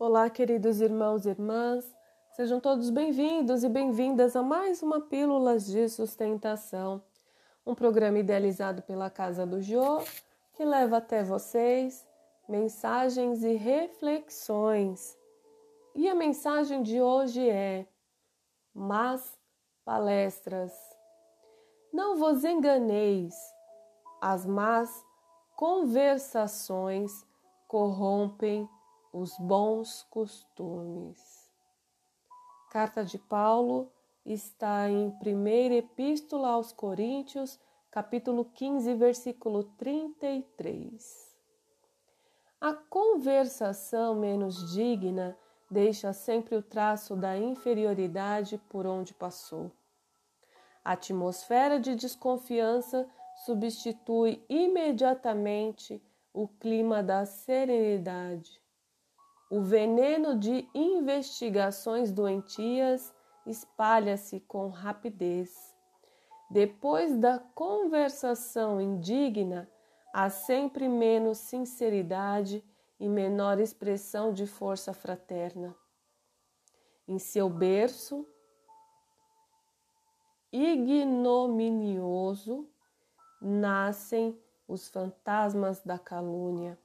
Olá, queridos irmãos e irmãs, sejam todos bem-vindos e bem-vindas a mais uma Pílulas de Sustentação, um programa idealizado pela Casa do Jô que leva até vocês mensagens e reflexões. E a mensagem de hoje é: Mas palestras. Não vos enganeis, as más conversações corrompem os bons costumes. Carta de Paulo está em 1 Epístola aos Coríntios, capítulo 15, versículo 33. A conversação menos digna deixa sempre o traço da inferioridade por onde passou. A atmosfera de desconfiança substitui imediatamente o clima da serenidade. O veneno de investigações doentias espalha-se com rapidez. Depois da conversação indigna, há sempre menos sinceridade e menor expressão de força fraterna. Em seu berço ignominioso nascem os fantasmas da calúnia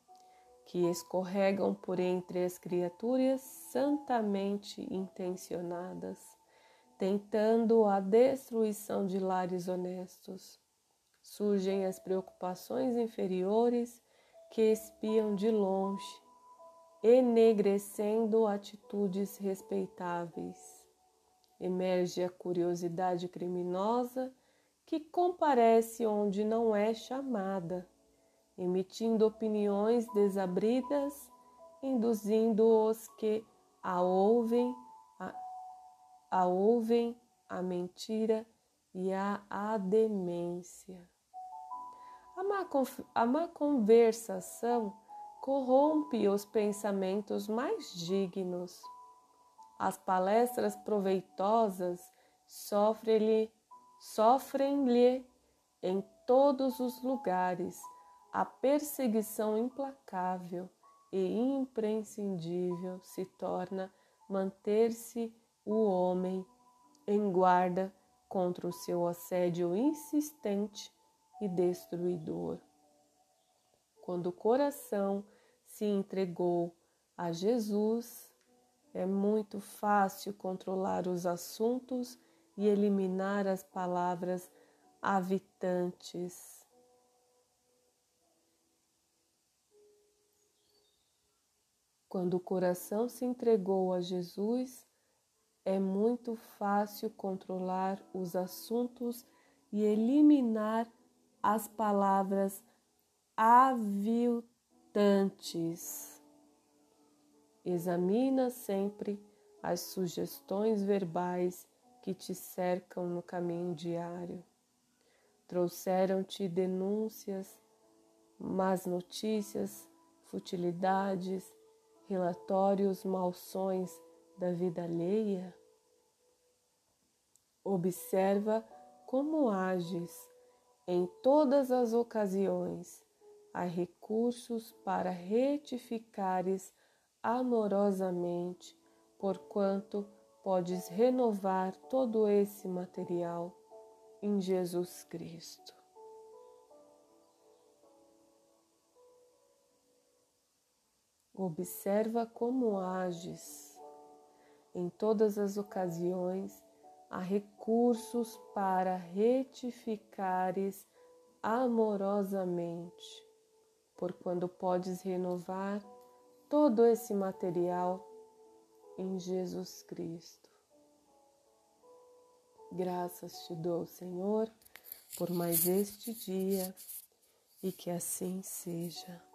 que escorregam por entre as criaturas santamente intencionadas, tentando a destruição de lares honestos. Surgem as preocupações inferiores que espiam de longe, enegrecendo atitudes respeitáveis. Emerge a curiosidade criminosa que comparece onde não é chamada emitindo opiniões desabridas, induzindo os que a ouvem, a, a ouvem a mentira e a, a demência. A má, a má conversação corrompe os pensamentos mais dignos. As palestras proveitosas sofrem-lhe sofrem em todos os lugares a perseguição implacável e imprescindível se torna manter-se o homem em guarda contra o seu assédio insistente e destruidor. Quando o coração se entregou a Jesus, é muito fácil controlar os assuntos e eliminar as palavras avitantes Quando o coração se entregou a Jesus, é muito fácil controlar os assuntos e eliminar as palavras aviltantes. Examina sempre as sugestões verbais que te cercam no caminho diário. Trouxeram-te denúncias, más notícias, futilidades, relatórios malsões da vida alheia? Observa como ages em todas as ocasiões. Há recursos para retificares amorosamente, porquanto podes renovar todo esse material em Jesus Cristo. Observa como ages. Em todas as ocasiões, há recursos para retificares amorosamente, por quando podes renovar todo esse material em Jesus Cristo. Graças te dou, Senhor, por mais este dia e que assim seja.